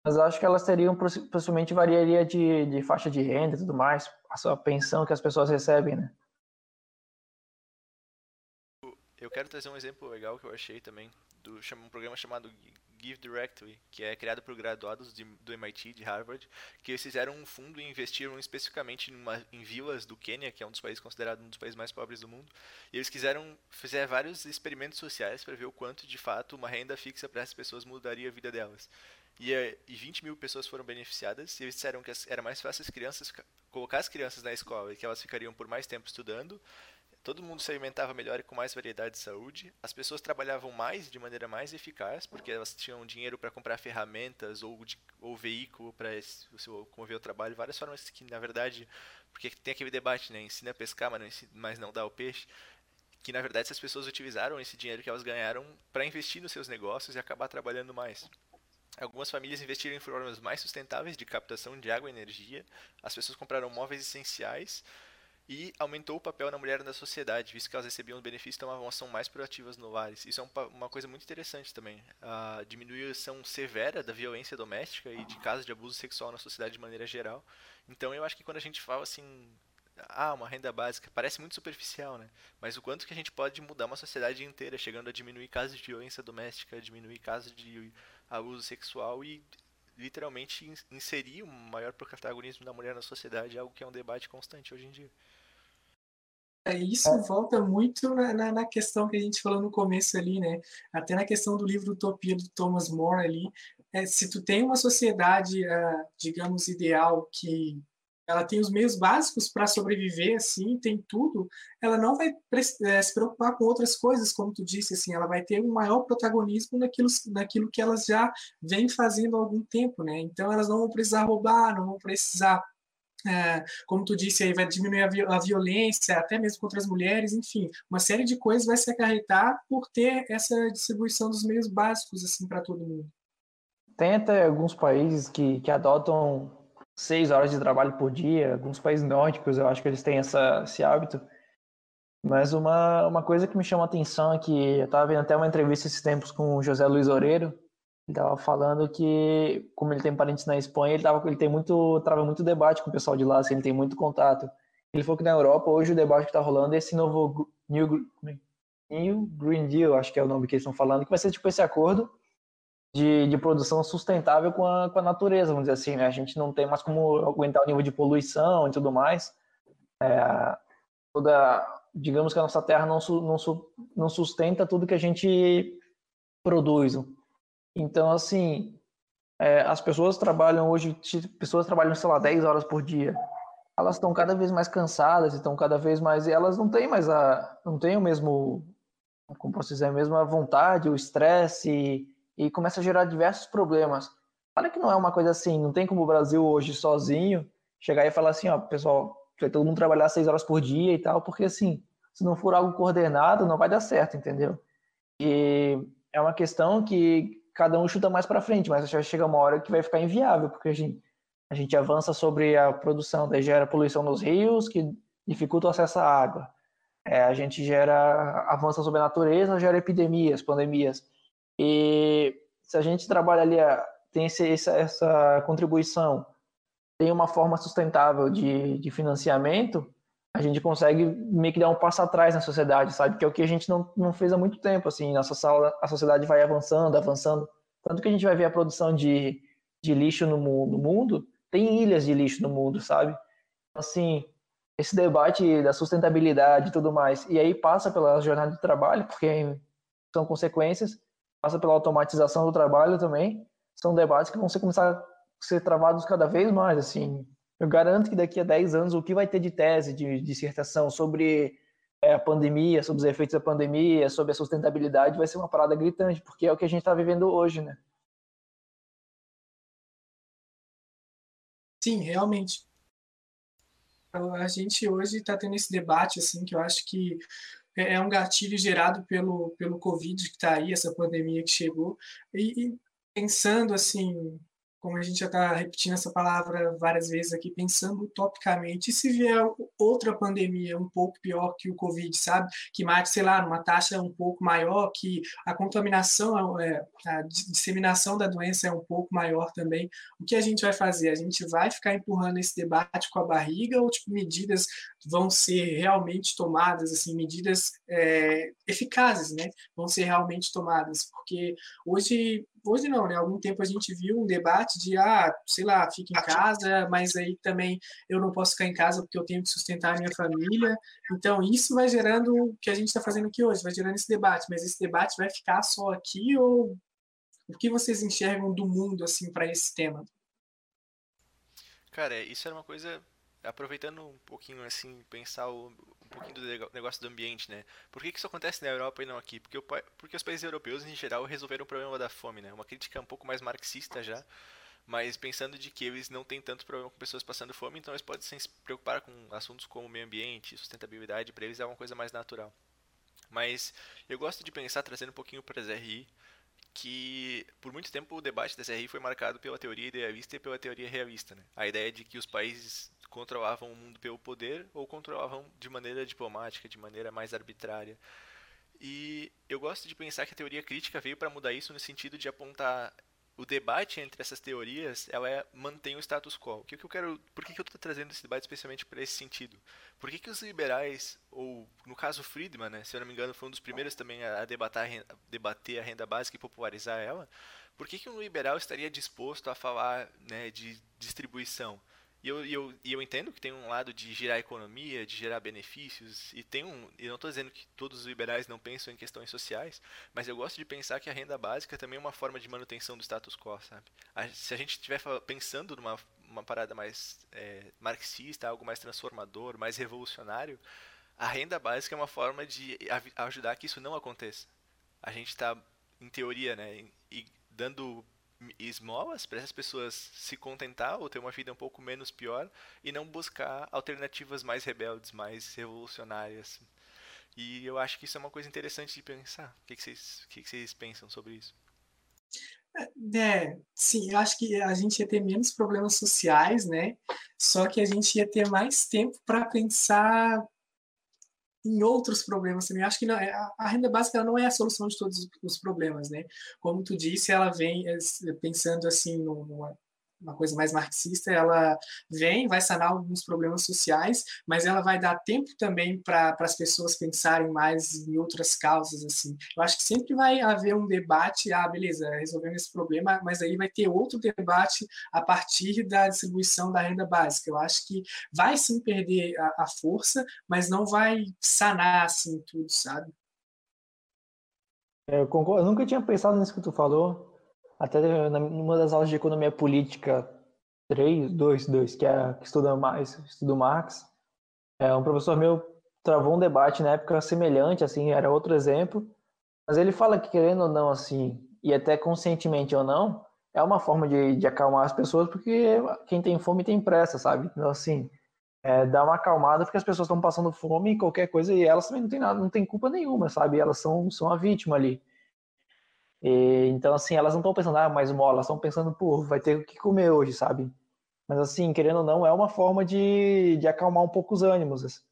mas acho que elas teriam, possivelmente variaria de, de faixa de renda e tudo mais, a sua pensão que as pessoas recebem, né? Eu quero trazer um exemplo legal que eu achei também, do um programa chamado Give Directly, que é criado por graduados de, do MIT, de Harvard, que eles fizeram um fundo e investiram especificamente numa, em vilas do Quênia, que é um dos países considerado um dos países mais pobres do mundo, e eles quiseram vários experimentos sociais para ver o quanto de fato uma renda fixa para essas pessoas mudaria a vida delas. E, eh, e 20 mil pessoas foram beneficiadas. E eles disseram que era mais fácil as crianças colocar as crianças na escola e que elas ficariam por mais tempo estudando. Todo mundo se alimentava melhor e com mais variedade de saúde. As pessoas trabalhavam mais de maneira mais eficaz, porque elas tinham dinheiro para comprar ferramentas ou, de, ou veículo para mover o trabalho. Várias formas que, na verdade, porque tem aquele debate, né? Ensina a pescar, mas não, ensina, mas não dá o peixe que na verdade essas pessoas utilizaram esse dinheiro que elas ganharam para investir nos seus negócios e acabar trabalhando mais. Algumas famílias investiram em formas mais sustentáveis de captação de água e energia, as pessoas compraram móveis essenciais e aumentou o papel da mulher na sociedade, visto que elas recebiam os benefícios e tomavam ação mais proativas no lares. Isso é uma coisa muito interessante também. A diminuição severa da violência doméstica e de casos de abuso sexual na sociedade de maneira geral. Então eu acho que quando a gente fala assim, ah, uma renda básica, parece muito superficial, né? Mas o quanto que a gente pode mudar uma sociedade inteira, chegando a diminuir casos de violência doméstica, diminuir casos de abuso sexual e literalmente inserir um maior protagonismo da mulher na sociedade, algo que é um debate constante hoje em dia. É, isso volta muito na, na, na, questão que a gente falou no começo ali, né? Até na questão do livro Utopia do Thomas More ali. É, se tu tem uma sociedade, uh, digamos, ideal que ela tem os meios básicos para sobreviver, assim, tem tudo, ela não vai é, se preocupar com outras coisas, como tu disse, assim, ela vai ter um maior protagonismo naquilo, naquilo que elas já vêm fazendo há algum tempo, né? Então elas não vão precisar roubar, não vão precisar é, como tu disse, aí vai diminuir a, vi a, violência, até mesmo contra as mulheres, enfim, uma série de coisas vai se acarretar por ter essa distribuição dos meios básicos assim para todo mundo. Tem até alguns países que, que adotam seis horas de trabalho por dia. Alguns países nórdicos, eu acho que eles têm essa, esse hábito. Mas uma, uma coisa que me chama a atenção é que eu estava vendo até uma entrevista esses tempos com o José Luiz Oreiro. Ele estava falando que, como ele tem parentes na Espanha, ele, tava, ele tem muito, trava muito debate com o pessoal de lá, assim, ele tem muito contato. Ele falou que na Europa, hoje, o debate que está rolando é esse novo New, New Green Deal, acho que é o nome que eles estão falando, que vai ser tipo esse acordo de, de produção sustentável com a, com a natureza, vamos dizer assim, né? A gente não tem mais como aguentar o nível de poluição e tudo mais. É, toda, digamos que a nossa terra não, não, não sustenta tudo que a gente produz. Então, assim, é, as pessoas trabalham hoje, pessoas trabalham, sei lá, 10 horas por dia. elas estão cada vez mais cansadas, estão cada vez mais, elas não têm mais a, não têm o mesmo, como posso dizer, a mesma vontade, o estresse e, começa a gerar diversos problemas. Claro que não é uma coisa assim, não tem como o Brasil hoje sozinho chegar e falar assim, ó, pessoal, vai todo mundo trabalhar seis horas por dia e tal, porque assim, se não for algo coordenado, não vai dar certo, entendeu? E é uma questão que cada um chuta mais para frente, mas já chega uma hora que vai ficar inviável, porque a gente, a gente avança sobre a produção, daí gera poluição nos rios, que dificulta o acesso à água. É, a gente gera, avança sobre a natureza, gera epidemias, pandemias. E se a gente trabalha ali, tem esse, essa, contribuição, tem uma forma sustentável de, de financiamento, a gente consegue meio que dar um passo atrás na sociedade, sabe? Que é o que a gente não, não fez há muito tempo, assim, nossa sala, a sociedade vai avançando, avançando, tanto que a gente vai ver a produção de, de lixo no, no mundo, tem ilhas de lixo no mundo, sabe? Assim, esse debate da sustentabilidade e tudo mais, e aí passa pela jornada de trabalho, porque são consequências, passa pela automatização do trabalho também, são debates que vão ser começar a ser travados cada vez mais, assim, eu garanto que daqui a 10 anos o que vai ter de tese, de, dissertação sobre é, a pandemia, sobre os efeitos da pandemia, sobre a sustentabilidade, vai ser uma parada gritante, porque é o que a gente está vivendo hoje, né? Sim, realmente. A gente hoje está tendo esse debate, assim, que eu acho que é, é um gatilho gerado pelo, pelo Covid que está aí, essa pandemia que chegou, e, e pensando, assim, como a gente já está repetindo essa palavra várias vezes aqui, pensando utopicamente, e se vier outra pandemia um pouco pior que o Covid, sabe? Que mate, sei lá, numa taxa um pouco maior, que a contaminação, é, a disseminação da doença é um pouco maior também, o que a gente vai fazer? A gente vai ficar empurrando esse debate com a barriga ou, tipo, medidas vão ser realmente tomadas, assim, medidas é, eficazes, né? Vão ser realmente tomadas, porque hoje hoje não, né? Há algum tempo a gente viu um debate de, ah, sei lá, fica em casa, mas aí também eu não posso ficar em casa porque eu tenho que sustentar a minha família. Então, isso vai gerando o que a gente está fazendo aqui hoje, vai gerando esse debate, mas esse debate vai ficar só aqui ou o que vocês enxergam do mundo, assim, para esse tema? Cara, isso era uma coisa aproveitando um pouquinho assim, pensar o, um pouquinho do negócio do ambiente, né? Por que, que isso acontece na Europa e não aqui? Porque, o, porque os países europeus, em geral, resolveram o problema da fome, né? Uma crítica um pouco mais marxista já, mas pensando de que eles não têm tanto problema com pessoas passando fome, então eles podem se preocupar com assuntos como meio ambiente, sustentabilidade, para eles é uma coisa mais natural. Mas eu gosto de pensar, trazendo um pouquinho para as RI, que por muito tempo o debate da SRI foi marcado pela teoria idealista e pela teoria realista. Né? A ideia de que os países controlavam o mundo pelo poder ou controlavam de maneira diplomática, de maneira mais arbitrária. E eu gosto de pensar que a teoria crítica veio para mudar isso no sentido de apontar o debate entre essas teorias, ela é, mantém o status quo. O que, eu quero, por que, eu estou trazendo esse debate especialmente para esse sentido? Por que, que os liberais, ou no caso Friedman, né, se eu não me engano, foi um dos primeiros também a, a debater, a debater a renda básica e popularizar ela, por que, que um liberal estaria disposto a falar né, de distribuição? E eu, e, eu, e eu entendo que tem um lado de gerar economia, de gerar benefícios, e tem um. Eu não estou dizendo que todos os liberais não pensam em questões sociais, mas eu gosto de pensar que a renda básica também é uma forma de manutenção do status quo, sabe? A, se a gente estiver pensando numa uma parada mais é, marxista, algo mais transformador, mais revolucionário, a renda básica é uma forma de ajudar que isso não aconteça. A gente está, em teoria, né, e dando esmolas para essas pessoas se contentar ou ter uma vida um pouco menos pior e não buscar alternativas mais rebeldes, mais revolucionárias. E eu acho que isso é uma coisa interessante de pensar. O que, que, vocês, o que, que vocês pensam sobre isso? É, sim, eu acho que a gente ia ter menos problemas sociais, né? Só que a gente ia ter mais tempo para pensar em outros problemas também. Acho que não, é, a renda básica não é a solução de todos os problemas, né? Como tu disse, ela vem é, pensando assim numa, uma coisa mais marxista, ela vem, vai sanar alguns problemas sociais, mas ela vai dar tempo também para as pessoas pensarem mais em outras causas, assim. Eu acho que sempre vai haver um debate, ah, beleza, resolvendo esse problema, mas aí vai ter outro debate a partir da distribuição da renda básica. Eu acho que vai sim perder a, a força, mas não vai sanar, assim, tudo, sabe? É, eu concordo, eu nunca tinha pensado nisso que tu falou, até numa das aulas de economia política três, dois, dois, que, é, que estuda mais, estuda Marx. É, um professor meu travou um debate na época semelhante, assim, era outro exemplo, mas ele fala que querendo ou não, assim, e até conscientemente ou não, é uma forma de, de acalmar as pessoas, porque quem tem fome tem pressa, sabe? Então, assim, é, dá uma acalmada porque as pessoas estão passando fome e qualquer coisa, e elas também não têm nada, não tem culpa nenhuma, sabe? Elas são, são a vítima ali. E, então, assim, elas não estão pensando, ah, mais uma, elas estão pensando, pô, vai ter o que comer hoje, sabe? Mas, assim, querendo ou não, é uma forma de, de acalmar um pouco os ânimos.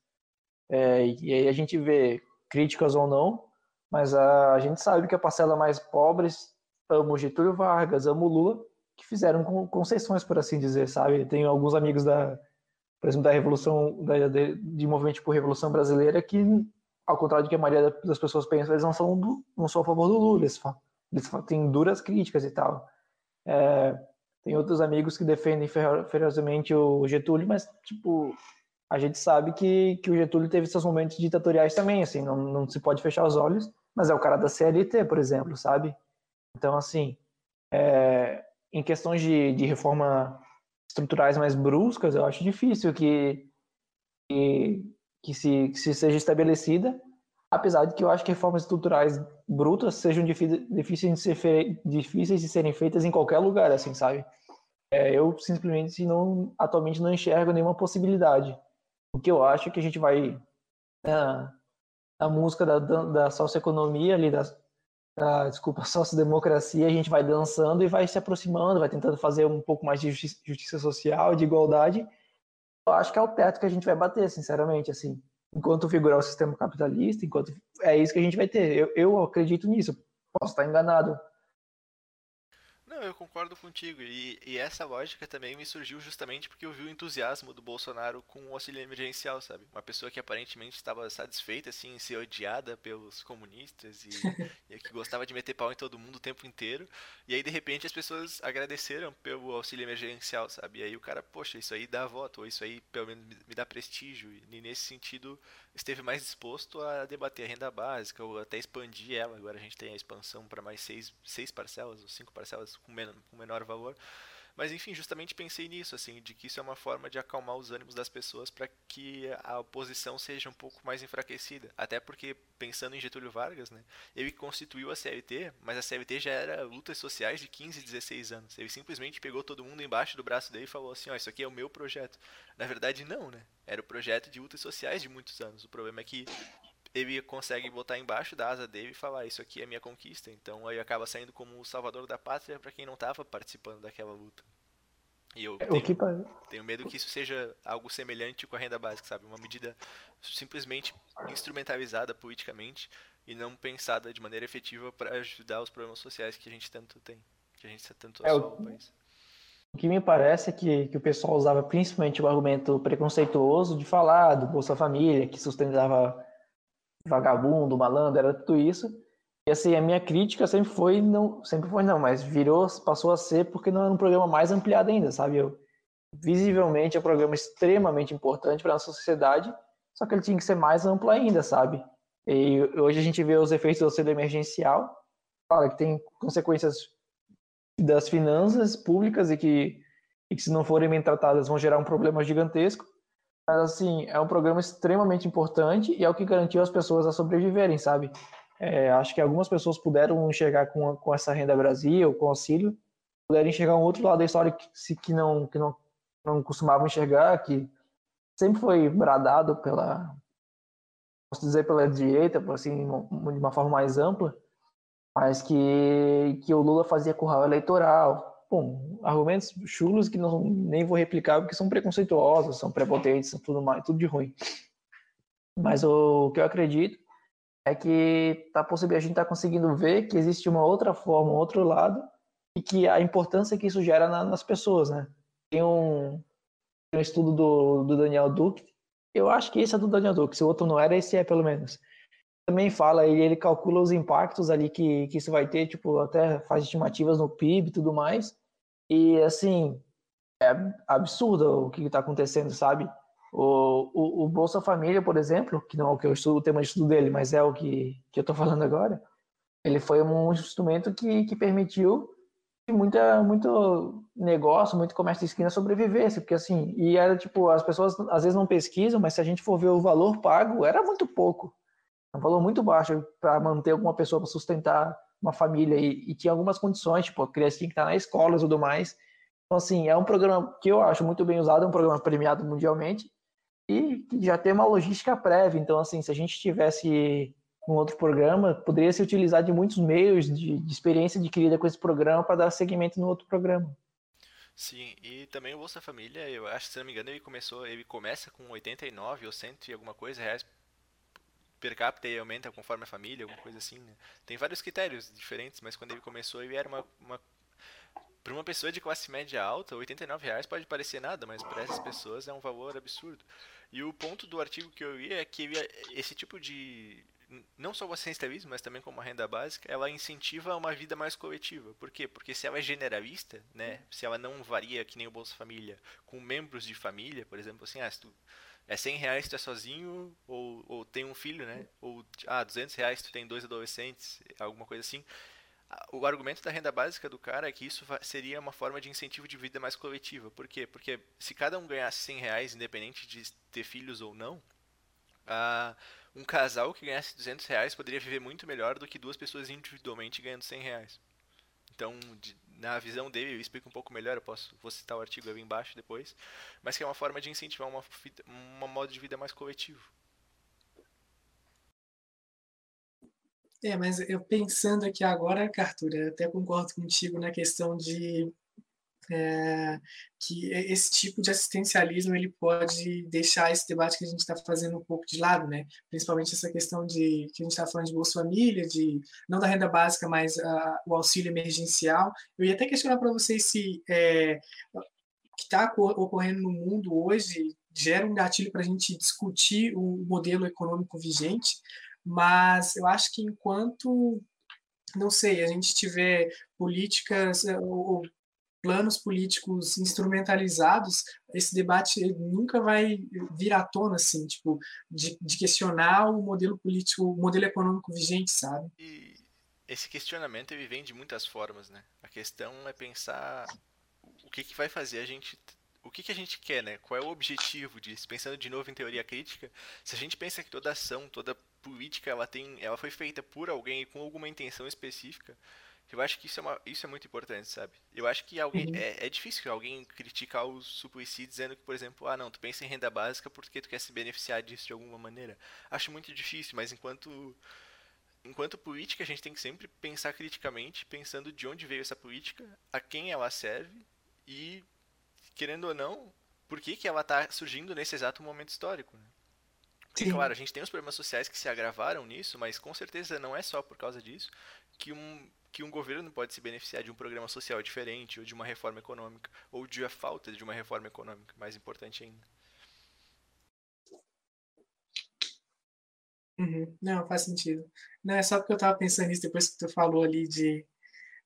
É, e aí a gente vê críticas ou não, mas a, a gente sabe que a parcela mais pobres ama o Getúlio Vargas, ama o Lula, que fizeram concessões, por assim dizer, sabe? Tenho alguns amigos da, por exemplo, da Revolução, da, de, de movimento por Revolução Brasileira, que, ao contrário do que a maioria das pessoas pensa, eles não são, do, não são a favor do Lula, eles, eles têm duras críticas e tal. É, tem outros amigos que defendem ferozmente o Getúlio, mas, tipo, a gente sabe que, que o Getúlio teve seus momentos ditatoriais também, assim, não, não se pode fechar os olhos, mas é o cara da CLT, por exemplo, sabe? Então, assim, é, em questões de, de reforma estruturais mais bruscas, eu acho difícil que, que, que, se, que se seja estabelecida, apesar de que eu acho que reformas estruturais brutas sejam difíceis de, ser, difíceis de serem feitas em qualquer lugar, assim, sabe? É, eu simplesmente não, atualmente não enxergo nenhuma possibilidade. O que eu acho é que a gente vai na, na música da, da socioeconomia ali, da, da, desculpa, sociodemocracia, a gente vai dançando e vai se aproximando, vai tentando fazer um pouco mais de justiça, justiça social, de igualdade. Eu acho que é o teto que a gente vai bater, sinceramente, assim. Enquanto figurar o sistema capitalista, enquanto é isso que a gente vai ter. Eu, eu acredito nisso. Posso estar enganado, concordo contigo. E, e, essa lógica também me surgiu justamente porque eu vi o entusiasmo do Bolsonaro com o auxílio emergencial, sabe? Uma pessoa que aparentemente estava satisfeita, assim, em ser odiada pelos comunistas e, e, que gostava de meter pau em todo mundo o tempo inteiro. E aí, de repente, as pessoas agradeceram pelo auxílio emergencial, sabe? E aí o cara, poxa, isso aí dá voto, ou isso aí pelo menos me dá prestígio. E nesse sentido, esteve mais disposto a debater a renda básica ou até expandir ela. Agora a gente tem a expansão para mais seis, seis parcelas ou cinco parcelas com, men com menor valor. Mas enfim, justamente pensei nisso, assim, de que isso é uma forma de acalmar os ânimos das pessoas para que a oposição seja um pouco mais enfraquecida. Até porque, pensando em Getúlio Vargas, né, ele constituiu a CLT, mas a CLT já era lutas sociais de 15, 16 anos. Ele simplesmente pegou todo mundo embaixo do braço dele e falou assim: ó, oh, isso aqui é o meu projeto. Na verdade, não, né? Era o projeto de lutas sociais de muitos anos. O problema é que ele consegue botar embaixo da asa dele e falar isso aqui é minha conquista. Então aí acaba saindo como o salvador da pátria para quem não estava participando daquela luta. E eu é, tenho, que... tenho, medo que isso seja algo semelhante com a renda básica, sabe? Uma medida simplesmente instrumentalizada politicamente e não pensada de maneira efetiva para ajudar os problemas sociais que a gente tanto tem, que a gente tanto é, o... país. O que me parece é que, que o pessoal usava principalmente o argumento preconceituoso de falar do Bolsa Família, que sustentava vagabundo, malandro, era tudo isso. E assim, a minha crítica sempre foi, não, sempre foi não, mas virou, passou a ser porque não era um programa mais ampliado ainda, sabe? Eu, visivelmente é um programa extremamente importante para a sociedade, só que ele tinha que ser mais amplo ainda, sabe? E hoje a gente vê os efeitos do auxílio emergencial, claro que tem consequências das finanças públicas e que, e que se não forem bem tratadas vão gerar um problema gigantesco, mas, assim, é um programa extremamente importante e é o que garantiu as pessoas a sobreviverem, sabe? É, acho que algumas pessoas puderam enxergar com, com essa renda Brasil, com auxílio, puderam enxergar um outro lado da história que, que, não, que não, não costumavam enxergar, que sempre foi bradado pela, posso dizer, pela direita, assim, de uma forma mais ampla, mas que, que o Lula fazia curral eleitoral, bom, argumentos chulos que não nem vou replicar porque são preconceituosos, são prepotentes, são tudo mais, tudo de ruim. Mas o, que eu acredito é que tá possível a gente tá conseguindo ver que existe uma outra forma, um outro lado e que a importância que isso gera na, nas pessoas, né? Tem um, um estudo do, do Daniel Duque, eu acho que esse é do Daniel Duque, se o outro não era, esse é pelo menos. Também fala e ele calcula os impactos ali que, que isso vai ter, tipo, até faz estimativas no PIB e tudo mais. E, assim, é absurdo o que está acontecendo, sabe? O, o, o, Bolsa Família, por exemplo, que não é o que eu estudo, o tema de estudo dele, mas é o que, que eu estou falando agora, ele foi um instrumento que, que permitiu muita, muito negócio, muito comércio de esquina sobrevivesse, porque assim, e era tipo, as pessoas às vezes não pesquisam, mas se a gente for ver o valor pago, era muito pouco. É um valor muito baixo para manter alguma pessoa para sustentar uma família e, e, tinha algumas condições, tipo, a criança tinha que estar na escola e tudo mais. Então, assim, é um programa que eu acho muito bem usado, é um programa premiado mundialmente e já tem uma logística prévia. Então, assim, se a gente tivesse um outro programa, poderia se utilizar de muitos meios de, de experiência adquirida com esse programa para dar seguimento no outro programa. Sim, e também o Bolsa Família, eu acho, se não me engano, ele começou, ele começa com 89 ou 100 e alguma coisa reais per capita e aumenta conforme a família, alguma coisa assim. Né? Tem vários critérios diferentes, mas quando ele começou ele era uma, uma para uma pessoa de classe média alta, 89 reais pode parecer nada, mas para essas pessoas é um valor absurdo. E o ponto do artigo que eu ia é que esse tipo de não só o assistencialismo, mas também como a renda básica, ela incentiva uma vida mais coletiva. Por quê? Porque se ela é generalista, né, se ela não varia que nem o Bolsa Família, com membros de família, por exemplo, assim, ah, se tu é 100 reais tu é sozinho, ou, ou tem um filho, né, ou, ah, 200 reais tu tem dois adolescentes, alguma coisa assim. O argumento da renda básica do cara é que isso seria uma forma de incentivo de vida mais coletiva. Por quê? Porque se cada um ganhasse 100 reais, independente de ter filhos ou não, um casal que ganhasse 200 reais poderia viver muito melhor do que duas pessoas individualmente ganhando 100 reais. Então, de, na visão dele, eu explico um pouco melhor, eu posso vou citar o artigo ali embaixo depois, mas que é uma forma de incentivar uma, uma modo de vida mais coletivo. É, mas eu pensando aqui agora, Arthur, até concordo contigo na questão de é, que esse tipo de assistencialismo ele pode deixar esse debate que a gente está fazendo um pouco de lado, né? Principalmente essa questão de que a gente está falando de Bolsa Família, de não da renda básica, mas uh, o auxílio emergencial. Eu ia até questionar para vocês se é, o que está ocorrendo no mundo hoje gera um gatilho para a gente discutir o modelo econômico vigente, mas eu acho que enquanto não sei, a gente tiver políticas ou planos políticos instrumentalizados, esse debate nunca vai vir à tona, assim, tipo, de, de questionar o modelo político, o modelo econômico vigente, sabe? E esse questionamento ele vem de muitas formas, né? A questão é pensar o que, que vai fazer a gente o que, que a gente quer, né? Qual é o objetivo disso? Pensando de novo em teoria crítica, se a gente pensa que toda ação, toda política, ela tem, ela foi feita por alguém com alguma intenção específica, eu acho que isso é, uma, isso é muito importante, sabe? Eu acho que alguém uhum. é, é difícil alguém criticar o Suplicy dizendo que, por exemplo, ah, não, tu pensa em renda básica porque tu quer se beneficiar disso de alguma maneira. Acho muito difícil, mas enquanto enquanto política, a gente tem que sempre pensar criticamente, pensando de onde veio essa política, a quem ela serve e, querendo ou não, por que, que ela está surgindo nesse exato momento histórico. Né? Porque, claro, a gente tem os problemas sociais que se agravaram nisso, mas com certeza não é só por causa disso que um, que um governo pode se beneficiar de um programa social diferente, ou de uma reforma econômica, ou de a falta de uma reforma econômica, mais importante ainda. Uhum. Não, faz sentido. Não, é só porque eu estava pensando nisso depois que tu falou ali de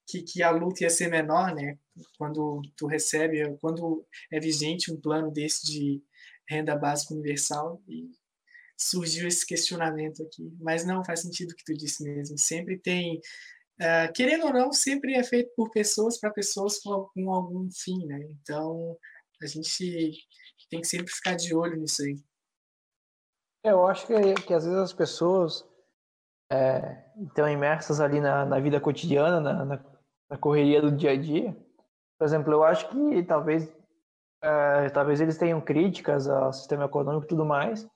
que, que a luta ia ser menor, né? Quando tu recebe, quando é vigente um plano desse de renda básica universal e surgiu esse questionamento aqui. Mas não faz sentido o que tu disse mesmo. Sempre tem Uh, querendo ou não, sempre é feito por pessoas para pessoas com, com, algum fim, né? Então, a gente tem que sempre ficar de olho nisso aí. É, eu acho que, que às vezes as pessoas é, estão imersas ali na, na vida cotidiana, na, na, na, correria do dia a dia. Por exemplo, eu acho que talvez, é, talvez eles tenham críticas ao sistema econômico e tudo mais,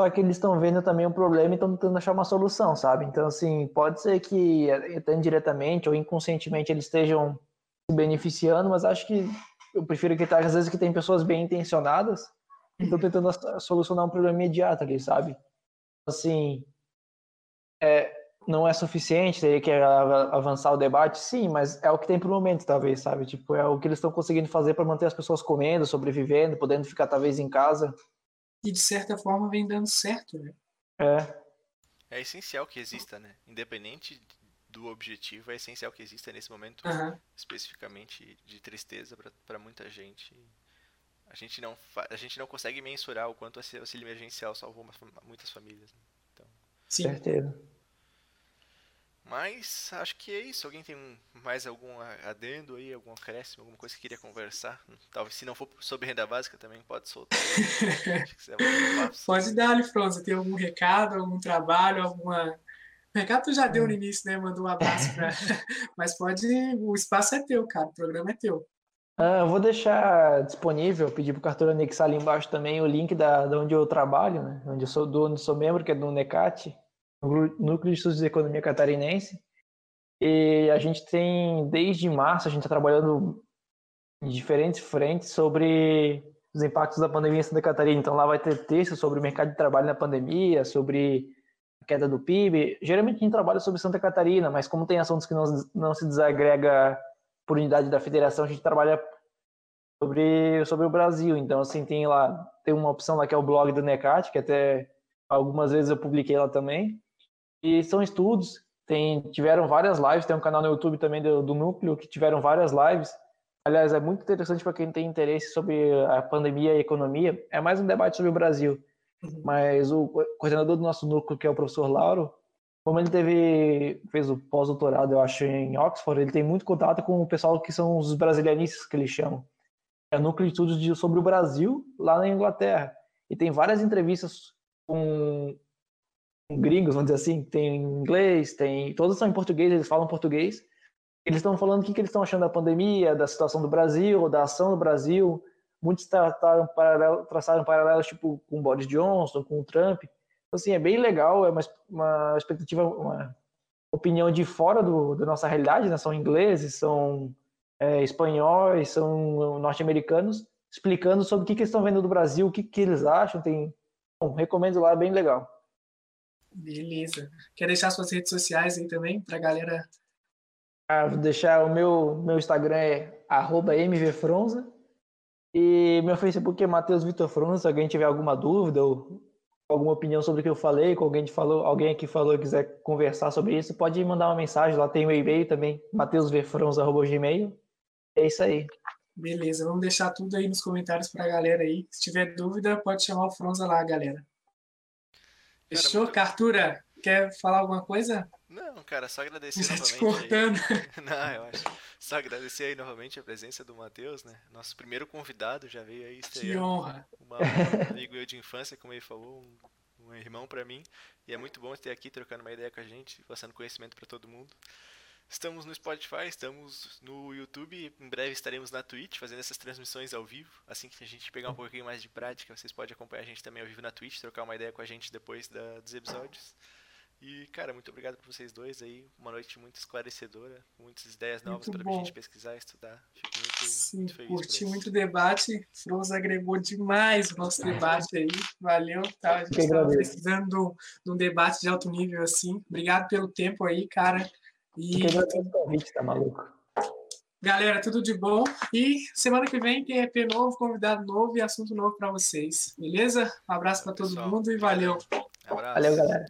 só que eles estão vendo também o problema e estão tentando achar uma solução, sabe? Então, assim, pode ser que até indiretamente ou inconscientemente eles estejam se beneficiando, mas acho que eu prefiro que às vezes que tem pessoas bem intencionadas e estão tentando solucionar um problema imediato ali, sabe? Assim, é, não é suficiente, teria que avançar o debate, sim, mas é o que tem pro momento, talvez, sabe? Tipo, é o que eles estão conseguindo fazer para manter as pessoas comendo, sobrevivendo, podendo ficar talvez em casa e de certa forma vem dando certo, né? É. É essencial que exista, né? Independente do objetivo, é essencial que exista nesse momento uhum. especificamente de tristeza para muita gente. A gente não a gente não consegue mensurar o quanto esse auxílio emergencial salvou muitas famílias. Né? Então, Sim. Certeza. Mas acho que é isso. Alguém tem mais algum adendo aí, algum acréscimo, alguma coisa que queria conversar? Talvez se não for sobre renda básica também pode soltar. pode dar, Alifronza. Tem algum recado, algum trabalho, alguma. O recado tu já deu no início, né? Mandou um abraço pra. Mas pode. O espaço é teu, cara. O programa é teu. Ah, eu vou deixar disponível, pedir para o cartão anexar ali embaixo também o link da, da onde eu trabalho, né? Onde eu sou, do, onde sou membro, que é do NECAT, Núcleo de Estudos de Economia Catarinense. E a gente tem, desde março, a gente está trabalhando em diferentes frentes sobre os impactos da pandemia em Santa Catarina. Então lá vai ter texto sobre o mercado de trabalho na pandemia, sobre a queda do PIB. Geralmente a gente trabalha sobre Santa Catarina, mas como tem assuntos que não, não se desagrega por unidade da federação, a gente trabalha sobre, sobre o Brasil. Então, assim, tem lá, tem uma opção lá que é o blog do NECAT, que até algumas vezes eu publiquei lá também. E são estudos, tem, tiveram várias lives, tem um canal no YouTube também do, do Núcleo, que tiveram várias lives. Aliás, é muito interessante para quem tem interesse sobre a pandemia e a economia. É mais um debate sobre o Brasil. Uhum. Mas o coordenador do nosso núcleo, que é o professor Lauro, como ele teve fez o pós-doutorado, eu acho, em Oxford, ele tem muito contato com o pessoal que são os brasilianistas que eles chamam. É o núcleo de estudos de, sobre o Brasil lá na Inglaterra. E tem várias entrevistas com, com gringos, vamos dizer assim, tem em inglês, tem todos são em português, eles falam português. Eles estão falando o que, que eles estão achando da pandemia, da situação do Brasil, da ação do Brasil. Muitos trataram paralelo, traçaram paralelos tipo com o Boris Johnson, com o Trump. Então, assim, é bem legal, é uma, uma expectativa, uma opinião de fora do, da nossa realidade, né? São ingleses, são é, espanhóis, são norte-americanos, explicando sobre o que, que eles estão vendo do Brasil, o que, que eles acham. Tem, bom, recomendo lá, é bem legal. Beleza. Quer deixar suas redes sociais aí também para a galera? Ah, vou deixar o meu, meu Instagram é mvfronza e meu Facebook é Matheus Vitor Fronza. Se alguém tiver alguma dúvida ou alguma opinião sobre o que eu falei, com alguém falou, alguém aqui falou e quiser conversar sobre isso, pode mandar uma mensagem, lá tem o e-mail também, mateusvfrons.gmail. É isso aí. Beleza, vamos deixar tudo aí nos comentários para a galera aí. Se tiver dúvida, pode chamar o Fronza lá, galera. Fechou? Cara, Cartura, quer falar alguma coisa? Não, cara, só agradecer Já novamente. Te cortando. Não, eu acho. Só agradecer aí novamente a presença do Matheus, né? Nosso primeiro convidado já veio aí estrear. Que honra. Uma, um amigo eu de infância, como ele falou, um, um irmão para mim. E é muito bom ter aqui trocando uma ideia com a gente, passando conhecimento para todo mundo. Estamos no Spotify, estamos no YouTube, em breve estaremos na Twitch fazendo essas transmissões ao vivo. Assim que a gente pegar um pouquinho mais de prática, vocês podem acompanhar a gente também ao vivo na Twitch, trocar uma ideia com a gente depois da, dos episódios. E, cara, muito obrigado por vocês dois aí. Uma noite muito esclarecedora, muitas ideias novas para a gente pesquisar, estudar. Fico muito, Sim, muito feliz. Curti muito o debate. Froza agregou demais o nosso debate aí. Valeu. Tá? A gente estava precisando de um debate de alto nível assim. Obrigado pelo tempo aí, cara. E... Que convite, tá maluco? Galera, tudo de bom. E semana que vem tem EP novo, convidado novo e assunto novo para vocês. Beleza? Um abraço para todo mundo e valeu. Abraço. Valeu, galera.